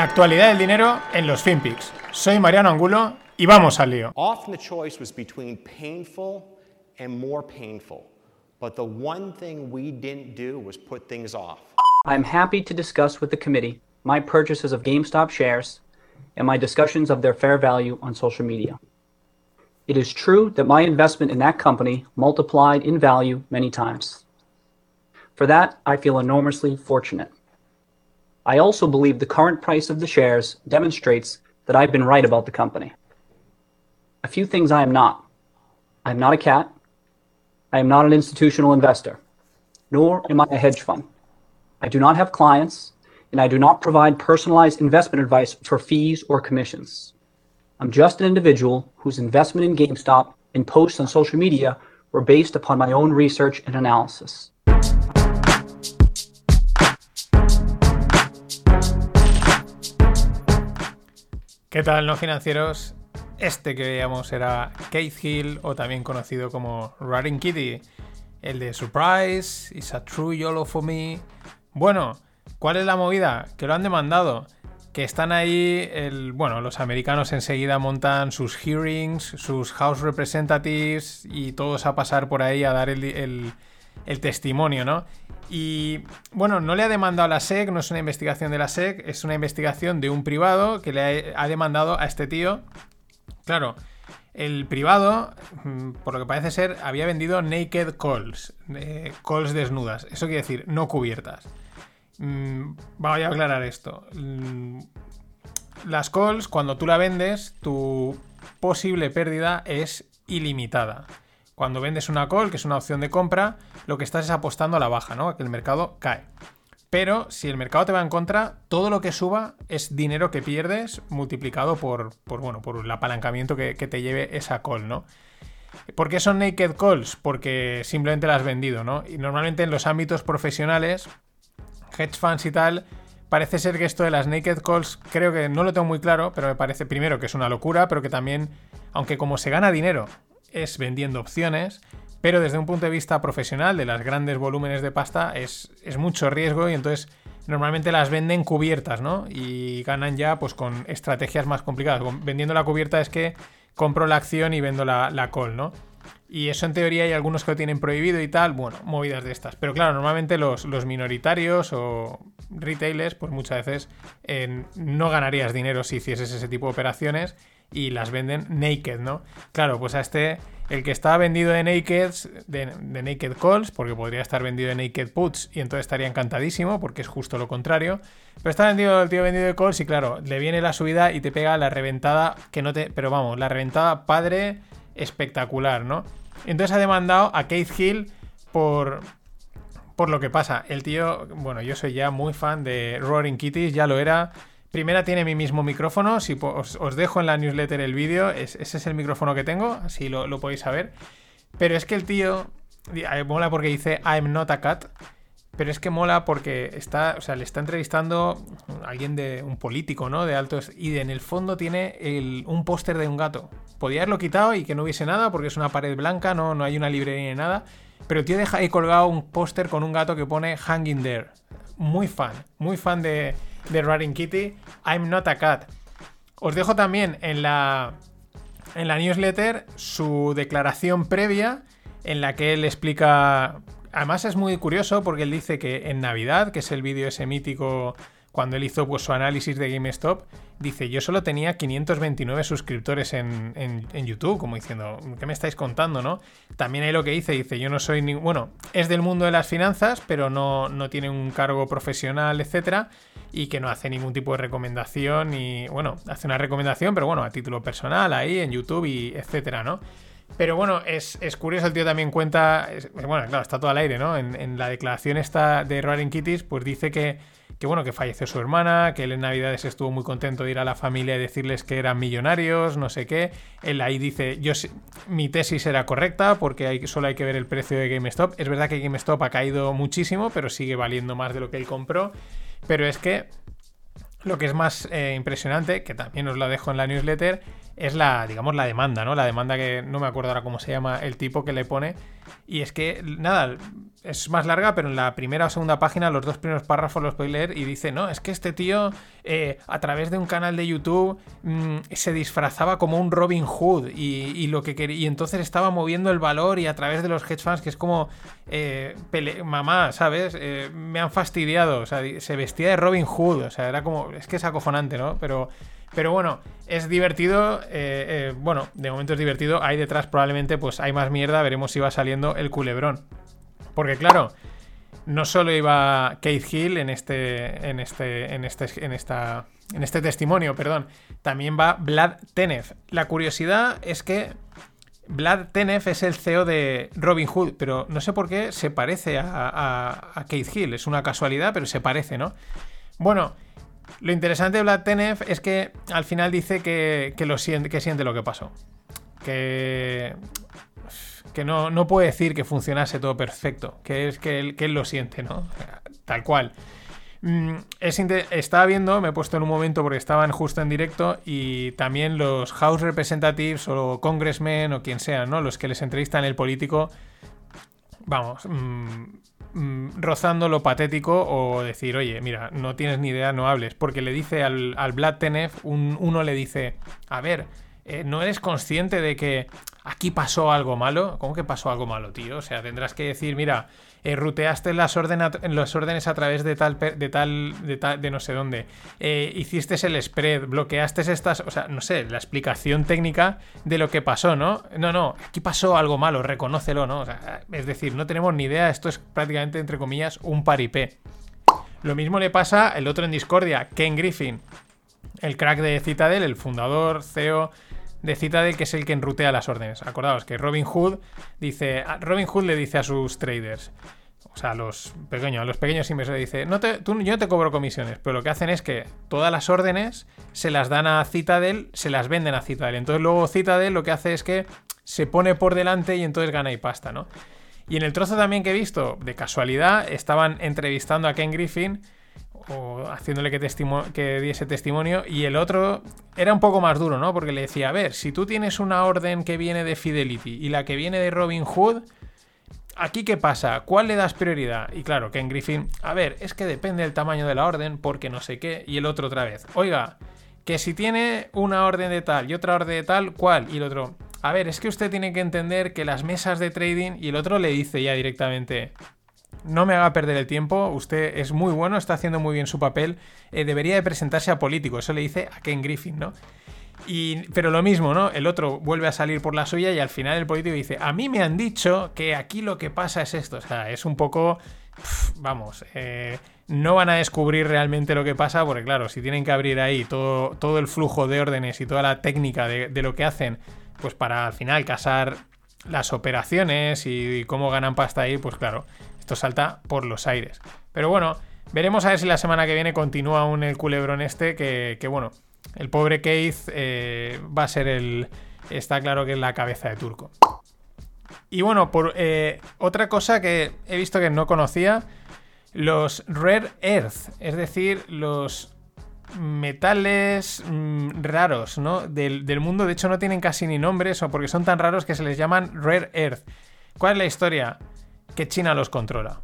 La actualidad del dinero en los FinPix. Soy Mariano Angulo y vamos al lío. Often the choice was between painful and more painful. But the one thing we didn't do was put things off. I'm happy to discuss with the committee my purchases of GameStop shares and my discussions of their fair value on social media. It is true that my investment in that company multiplied in value many times. For that, I feel enormously fortunate. I also believe the current price of the shares demonstrates that I've been right about the company. A few things I am not. I am not a cat. I am not an institutional investor, nor am I a hedge fund. I do not have clients, and I do not provide personalized investment advice for fees or commissions. I'm just an individual whose investment in GameStop and posts on social media were based upon my own research and analysis. ¿Qué tal, no financieros? Este que veíamos era Keith Hill, o también conocido como Running Kitty, el de Surprise, It's a True YOLO for Me. Bueno, ¿cuál es la movida? Que lo han demandado. Que están ahí, el, bueno, los americanos enseguida montan sus hearings, sus House Representatives y todos a pasar por ahí a dar el, el, el testimonio, ¿no? Y bueno, no le ha demandado a la SEC, no es una investigación de la SEC, es una investigación de un privado que le ha, demandado a este tío. Claro, el privado, mm, por lo que parece ser, había vendido naked calls, eh, calls desnudas. Eso quiere decir, no cubiertas. Mm, voy a aclarar esto. Mm, las calls, cuando tú la vendes, tu posible pérdida es ilimitada. Cuando vendes una call, que es una opción de compra, lo que estás es apostando a la baja, ¿no? A que el mercado cae. Pero si el mercado te va en contra, todo lo que suba es dinero que pierdes multiplicado por, bueno, por el apalancamiento que, te lleve esa call, ¿no? ¿Por qué son naked calls? Porque simplemente las has vendido, ¿no? Y normalmente en los ámbitos profesionales, hedge funds y tal, parece ser que esto de las naked calls, creo que no lo tengo muy claro, pero me parece primero que es una locura, pero que también, aunque como se gana dinero es vendiendo opciones, pero desde un punto de vista profesional, de las grandes volúmenes de pasta, es, mucho riesgo y entonces normalmente las venden cubiertas, ¿no? Y ganan ya pues con estrategias más complicadas. Vendiendo la cubierta es que compro la acción y vendo la, la call, ¿no? Y eso en teoría hay algunos que lo tienen prohibido y tal, bueno, movidas de estas. Pero claro, normalmente los, los minoritarios o retailers, pues muchas veces no ganarías dinero si hicieses ese tipo de operaciones y las venden naked, ¿no? Claro, pues a este, el que está vendido de naked, de, naked calls, porque podría estar vendido de naked puts y entonces estaría encantadísimo, porque es justo lo contrario. Pero está vendido el tío vendido de calls y claro, le viene la subida y te pega la reventada que no te. Pero vamos, la reventada padre espectacular, ¿no? Entonces ha demandado a Keith Hill por. Por lo que pasa, el tío, bueno, yo soy ya muy fan de Roaring Kitties, ya lo era, Primera tiene mi mismo micrófono, si os, dejo en la newsletter el vídeo, ese es el micrófono que tengo, así lo, podéis saber. Pero es que el tío, mola porque dice I'm not a cat, pero es que mola porque está, o sea, le está entrevistando alguien de un político, ¿no? De altos, y en el fondo tiene un póster de un gato. Podría haberlo quitado y que no hubiese nada porque es una pared blanca, no, no hay una librería ni nada. Pero el tío deja ahí colgado un póster con un gato que pone Hanging There. Muy fan, muy fan de, de Running Kitty, I'm not a cat. Os dejo también en la, en la newsletter su declaración previa en la que él explica... Además es muy curioso porque él dice que en Navidad, que es el vídeo ese mítico cuando él hizo pues, su análisis de GameStop, dice, yo solo tenía 529 suscriptores en, en, YouTube, como diciendo, ¿qué me estáis contando, no? También hay lo que dice, dice, yo no soy ni... Bueno, es del mundo de las finanzas, pero no, no tiene un cargo profesional, etcétera, y que no hace ningún tipo de recomendación, y bueno, hace una recomendación, pero bueno, a título personal, ahí en YouTube y etcétera, ¿no? Pero bueno, es, curioso, el tío también cuenta, bueno, claro, está todo al aire, ¿no? En, en la declaración esta de Roaring Kitties, pues dice que que bueno, que falleció su hermana, que él en Navidades estuvo muy contento de ir a la familia y decirles que eran millonarios, no sé qué. Él ahí dice, yo mi tesis era correcta porque hay, solo hay que ver el precio de GameStop. Es verdad que GameStop ha caído muchísimo, pero sigue valiendo más de lo que él compró. Pero es que lo que es más eh, impresionante, que también os lo dejo en la newsletter, es la, digamos, la demanda, ¿no? La demanda que no me acuerdo ahora cómo se llama el tipo que le pone, Y es que, nada, es más larga, pero en la primera o segunda página, los dos primeros párrafos los podéis leer y dice, no, es que este tío eh, a través de un canal de YouTube mm, se disfrazaba como un Robin Hood y, lo que y entonces estaba moviendo el valor y a través de los hedge funds, que es como, eh, mamá, ¿sabes? Eh, me han fastidiado, o sea, se vestía de Robin Hood, o sea, era como, es que es acofonante, ¿no? Pero... Pero bueno, es divertido. bueno, de momento es divertido. Ahí detrás probablemente pues hay más mierda. Veremos si va saliendo el culebrón. Porque claro, no solo iba Kate Hill en este, en este, en este, en esta, en este testimonio, perdón, también va Vlad Tenev. La curiosidad es que Vlad Tenev es el CEO de Robin Hood, pero no sé por qué se parece a, Kate Hill. Es una casualidad, pero se parece, ¿no? Bueno, lo interesante de Vlad Tenev es que al final dice que, lo siente, que siente lo que pasó. Que que no, no puede decir que funcionase todo perfecto, que es que él, que él lo siente, ¿no? Tal cual. Mm, es estaba viendo, me he puesto en un momento porque estaban justo en directo y también los House Representatives o Congressmen o quien sea, ¿no? Los que les entrevistan el político, vamos, mm, mm, rozando lo patético o decir, oye, mira, no tienes ni idea, no hables, porque le dice al, al Vlad Tenev, uno le dice, a ver, eh, ¿no eres consciente de que aquí pasó algo malo? ¿Cómo que pasó algo malo, tío? O sea, tendrás que decir, mira, eh, ruteaste las, las, órdenes a través de tal, de tal, de tal, de no sé dónde, eh, hiciste el spread, bloqueaste estas, o sea, no sé, la explicación técnica de lo que pasó, ¿no? No, no, aquí pasó algo malo, reconócelo, ¿no? Es decir, no tenemos ni idea, esto es prácticamente, entre comillas, un paripé. Lo mismo le pasa el otro en Discordia, Ken Griffin, el crack de Citadel, el fundador, CEO de Citadel, que es el que enrutea las órdenes. Acordaos que Robin Hood dice. Robin Hood le dice a sus traders. O sea, a los pequeños, a los pequeños inversores dice, no te, tú, yo no te cobro comisiones, pero lo que hacen es que todas las órdenes se las dan a Citadel, se las venden a Citadel. Entonces luego Citadel lo que hace es que se pone por delante y entonces gana y pasta, ¿no? Y en el trozo también que he visto, de casualidad, estaban entrevistando a Ken Griffin o haciéndole que, que diese testimonio, y el otro era un poco más duro, ¿no? Porque le decía, a ver, si tú tienes una orden que viene de Fidelity y la que viene de Robin Hood, ¿aquí qué pasa? ¿Cuál le das prioridad? Y claro, Ken Griffin, a ver, es que depende del tamaño de la orden, porque no sé qué, y el otro otra vez, oiga, que si tiene una orden de tal y otra orden de tal, ¿cuál? Y el otro, a ver, es que usted tiene que entender que las mesas de trading, y el otro le dice ya directamente, no me haga perder el tiempo, usted es muy bueno, está haciendo muy bien su papel, eh, debería de presentarse a político, eso le dice a Ken Griffin, ¿no? Y, pero lo mismo, ¿no? El otro vuelve a salir por la suya y al final el político dice, a mí me han dicho que aquí lo que pasa es esto, o sea, es un poco, vamos, eh, no van a descubrir realmente lo que pasa porque claro, si tienen que abrir ahí todo, todo el flujo de órdenes y toda la técnica de, de lo que hacen, pues para al final casar las operaciones y cómo ganan pasta ahí, pues claro, salta por los aires. Pero bueno, veremos a ver si la semana que viene continúa aún el culebrón este, que, bueno, el pobre Keith eh, va a ser el... Está claro que es la cabeza de turco. Y bueno, por eh, otra cosa que he visto que no conocía, los rare earth, es decir, los metales mm, raros, ¿no? Del, del, mundo, de hecho no tienen casi ni nombres, o porque son tan raros que se les llaman rare earth. ¿Cuál es la historia? Que China los controla.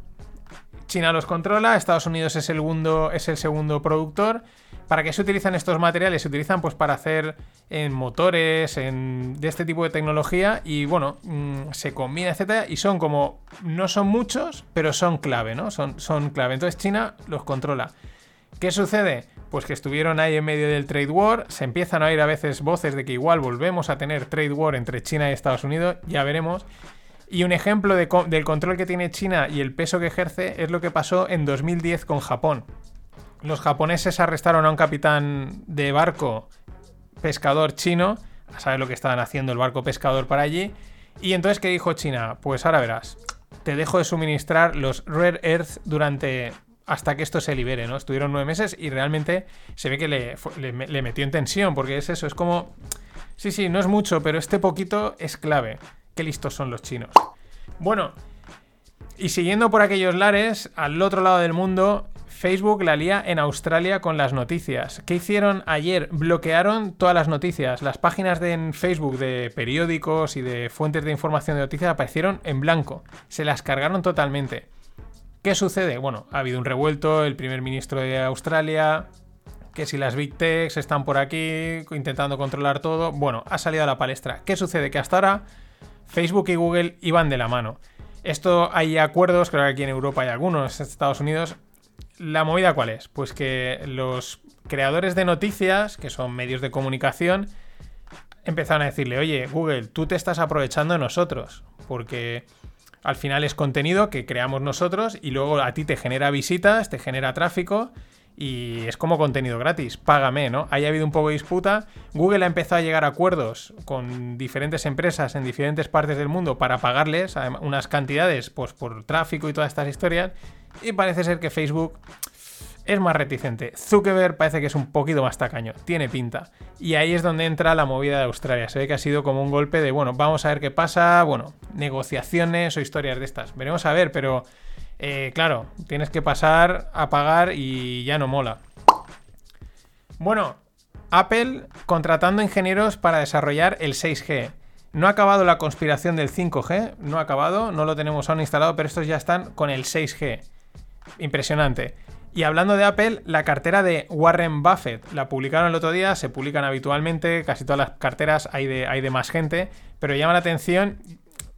China los controla, Estados Unidos es el segundo, es el segundo productor. ¿Para qué se utilizan estos materiales? Se utilizan pues para hacer en motores, en, de este tipo de tecnología y bueno, mm, se combina, etcétera, y son como, no son muchos, pero son clave, ¿no? Son, son clave. Entonces China los controla. ¿Qué sucede? Pues que estuvieron ahí en medio del trade war, se empiezan a oír a veces voces de que igual volvemos a tener trade war entre China y Estados Unidos, ya veremos. Y un ejemplo del control que tiene China y el peso que ejerce es lo que pasó en 2010 con Japón. Los japoneses arrestaron a un capitán de barco pescador chino, a saber lo que estaban haciendo el barco pescador para allí. Y entonces, ¿qué dijo China? Pues ahora verás, te dejo de suministrar los rare earth durante hasta que esto se libere, ¿no? Estuvieron nueve meses y realmente se ve que le, le, metió en tensión, porque es eso, es como... Sí, sí, no es mucho, pero este poquito es clave. Qué listos son los chinos. Bueno, y siguiendo por aquellos lares, al otro lado del mundo, Facebook la lía en Australia con las noticias. ¿Qué hicieron ayer? Bloquearon todas las noticias. Las páginas de Facebook de periódicos y de fuentes de información de noticias aparecieron en blanco. Se las cargaron totalmente. ¿Qué sucede? Bueno, ha habido un revuelto, el primer ministro de Australia, que si las Big Techs están por aquí intentando controlar todo, bueno, ha salido a la palestra. ¿Qué sucede? Que hasta ahora Facebook y Google iban de la mano. Esto hay acuerdos, creo que aquí en Europa hay algunos, en Estados Unidos. ¿La movida cuál es? Pues que los creadores de noticias, que son medios de comunicación, empezaron a decirle, oye, Google, tú te estás aprovechando de nosotros, porque al final es contenido que creamos nosotros y luego a ti te genera visitas, te genera tráfico y es como contenido gratis, págame, ¿no? Ahí ha habido un poco de disputa. Google ha empezado a llegar a acuerdos con diferentes empresas en diferentes partes del mundo para pagarles unas cantidades pues, por tráfico y todas estas historias. Y parece ser que Facebook es más reticente. Zuckerberg parece que es un poquito más tacaño, tiene pinta. Y ahí es donde entra la movida de Australia. Se ve que ha sido como un golpe de, bueno, vamos a ver qué pasa, bueno, negociaciones o historias de estas. Veremos a ver, pero eh, claro, tienes que pasar a pagar y ya no mola. Bueno, Apple contratando ingenieros para desarrollar el 6G. No ha acabado la conspiración del 5G, no ha acabado, no lo tenemos aún instalado, pero estos ya están con el 6G. Impresionante. Y hablando de Apple, la cartera de Warren Buffett la publicaron el otro día, se publican habitualmente, casi todas las carteras hay de, hay de más gente, pero llama la atención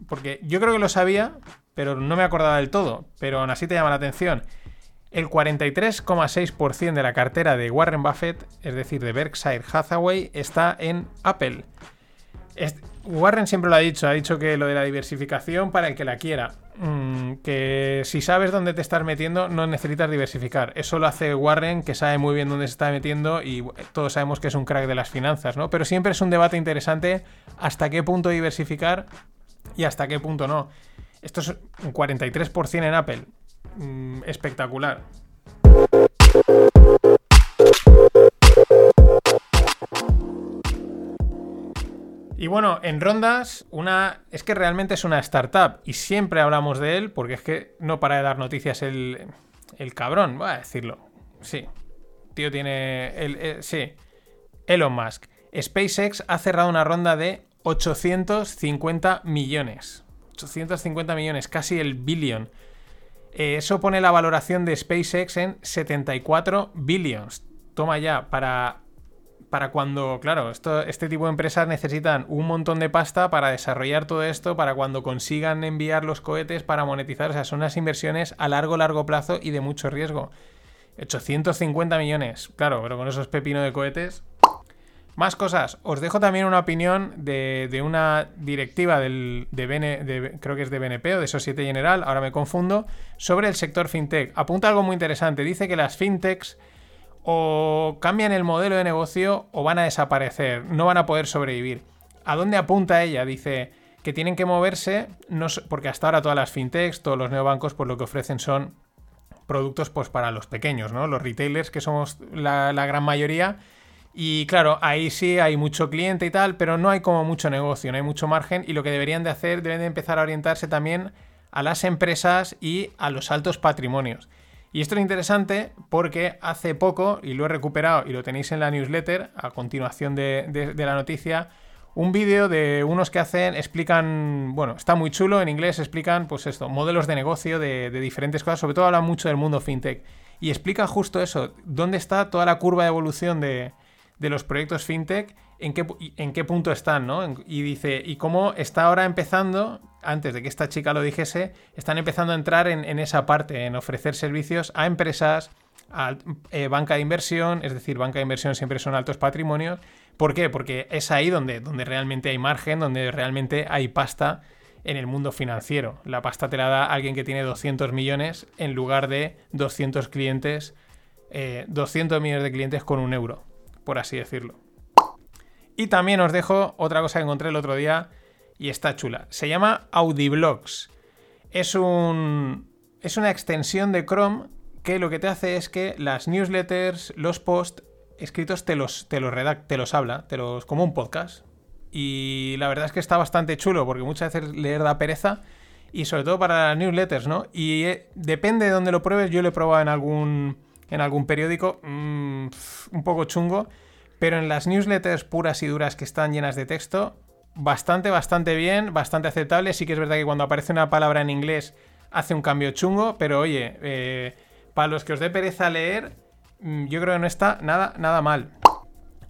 porque yo creo que lo sabía, pero no me acordaba del todo, pero aún así te llama la atención. El 43,6% de la cartera de Warren Buffett, es decir, de Berkshire Hathaway, está en Apple. Warren siempre lo ha dicho, ha dicho que lo de la diversificación para el que la quiera. Mm, que si sabes dónde te estás metiendo, no necesitas diversificar. Eso lo hace Warren, que sabe muy bien dónde se está metiendo y todos sabemos que es un crack de las finanzas, ¿no? Pero siempre es un debate interesante hasta qué punto diversificar y hasta qué punto no. Esto es un 43% en Apple. Mm, espectacular. Y bueno, en rondas, una. Es que realmente es una startup. Y siempre hablamos de él, porque es que no para de dar noticias el. El cabrón, voy a decirlo. Sí. Tío tiene. El, eh, sí. Elon Musk. SpaceX ha cerrado una ronda de 850 millones. 850 millones, casi el billón. Eh, eso pone la valoración de SpaceX en 74 billions. Toma ya, para para cuando, claro, esto, este tipo de empresas necesitan un montón de pasta para desarrollar todo esto, para cuando consigan enviar los cohetes para monetizar. O sea, son unas inversiones a largo, largo plazo y de mucho riesgo. 850 millones, claro, pero con esos pepinos de cohetes. Más cosas. Os dejo también una opinión de, una directiva del, de, creo que es de BNP o de Societe General, ahora me confundo, sobre el sector fintech. Apunta algo muy interesante. Dice que las fintechs o cambian el modelo de negocio o van a desaparecer, no van a poder sobrevivir. ¿A dónde apunta ella? Dice que tienen que moverse, no, porque hasta ahora todas las fintechs, todos los neobancos, pues lo que ofrecen son productos pues para los pequeños, ¿no? Los retailers, que somos la gran mayoría. Y claro, ahí sí hay mucho cliente y tal, pero no hay como mucho negocio, no hay mucho margen. Y lo que deberían de hacer, deben de empezar a orientarse también a las empresas y a los altos patrimonios. Y esto es interesante porque hace poco, y lo he recuperado y lo tenéis en la newsletter, a continuación de, la noticia, un vídeo de unos que hacen, explican, bueno, está muy chulo, en inglés explican, pues esto, modelos de negocio de, diferentes cosas, sobre todo hablan mucho del mundo fintech. Y explica justo eso, dónde está toda la curva de evolución de, de los proyectos fintech, en qué, en qué punto están, ¿no? Y dice, y cómo está ahora empezando, antes de que esta chica lo dijese, están empezando a entrar en, esa parte, en ofrecer servicios a empresas, a eh, banca de inversión, es decir, banca de inversión siempre son altos patrimonios. ¿Por qué? Porque es ahí donde, donde realmente hay margen, donde realmente hay pasta en el mundo financiero. La pasta te la da alguien que tiene 200 millones en lugar de 200 clientes, 200 eh, millones de clientes con un euro por así decirlo. Y también os dejo otra cosa que encontré el otro día y está chula. Se llama Audiblocks. Es un. Es una extensión de Chrome que lo que te hace es que las newsletters, los posts escritos te los, te los redacta, te los habla, te los. como un podcast. Y la verdad es que está bastante chulo, porque muchas veces leer da pereza. Y sobre todo para las newsletters, ¿no? Y eh, depende de dónde lo pruebes, yo lo he probado en algún en algún periódico, mm, un poco chungo, pero en las newsletters puras y duras que están llenas de texto, bastante, bastante bien, bastante aceptable. Sí que es verdad que cuando aparece una palabra en inglés hace un cambio chungo, pero oye, eh, para los que os dé pereza leer, mm, yo creo que no está nada, nada mal.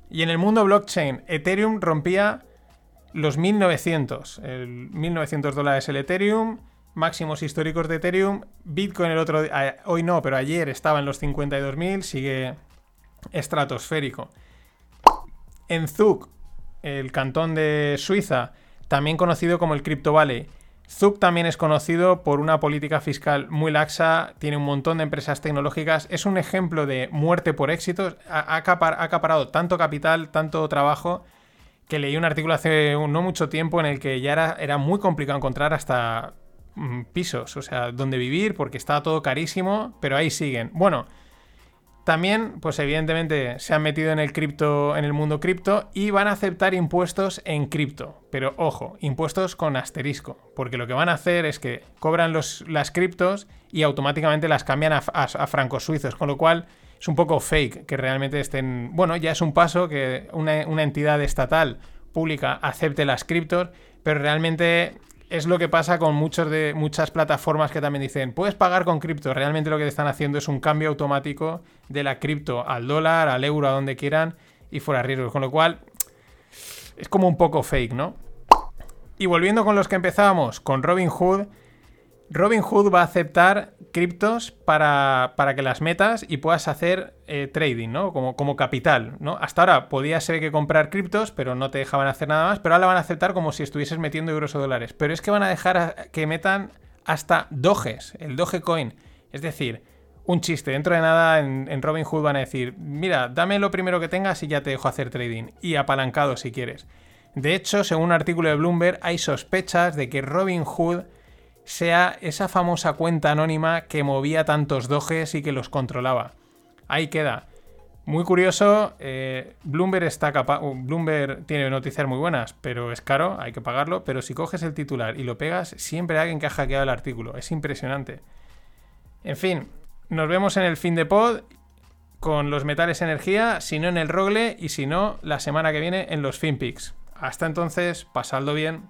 Y en el mundo blockchain, Ethereum rompía los 1900, el 1900 dólares el Ethereum, máximos históricos de Ethereum, Bitcoin el otro día, hoy no, pero ayer estaba en los 52.000, sigue estratosférico. En Zug, el cantón de Suiza, también conocido como el Crypto Valley. Zug también es conocido por una política fiscal muy laxa, tiene un montón de empresas tecnológicas, es un ejemplo de muerte por éxito, ha, acaparado tanto capital, tanto trabajo, que leí un artículo hace no mucho tiempo en el que ya era, era muy complicado encontrar hasta pisos, o sea, donde vivir, porque estaba todo carísimo, pero ahí siguen. Bueno, también, pues evidentemente se han metido en el cripto, en el mundo cripto y van a aceptar impuestos en cripto. Pero ojo, impuestos con asterisco, porque lo que van a hacer es que cobran los, las criptos y automáticamente las cambian a, francos suizos, con lo cual es un poco fake que realmente estén. Bueno, ya es un paso que una, una entidad estatal pública acepte las criptos, pero realmente es lo que pasa con de, muchas plataformas que también dicen, puedes pagar con cripto. Realmente lo que te están haciendo es un cambio automático de la cripto al dólar, al euro, a donde quieran, y fuera riesgos. Con lo cual, es como un poco fake, ¿no? Y volviendo con los que empezábamos, con Robinhood, Robinhood va a aceptar criptos para, que las metas y puedas hacer eh, trading, ¿no? Como, como capital, ¿no? Hasta ahora podía ser que comprar criptos, pero no te dejaban hacer nada más, pero ahora van a aceptar como si estuvieses metiendo euros o dólares. Pero es que van a dejar que metan hasta Doges, el Dogecoin. Es decir, un chiste. Dentro de nada en, en Robinhood van a decir, mira, dame lo primero que tengas y ya te dejo hacer trading. Y apalancado si quieres. De hecho, según un artículo de Bloomberg, hay sospechas de que Robinhood sea esa famosa cuenta anónima que movía tantos doges y que los controlaba. Ahí queda. Muy curioso, eh, Bloomberg está capaz. Uh, Bloomberg tiene noticias muy buenas, pero es caro, hay que pagarlo. Pero si coges el titular y lo pegas, siempre hay alguien que ha hackeado el artículo. Es impresionante. En fin, nos vemos en el fin de pod con los metales energía, si no en el Rogle y si no, la semana que viene en los FinPix. Hasta entonces, pasadlo bien.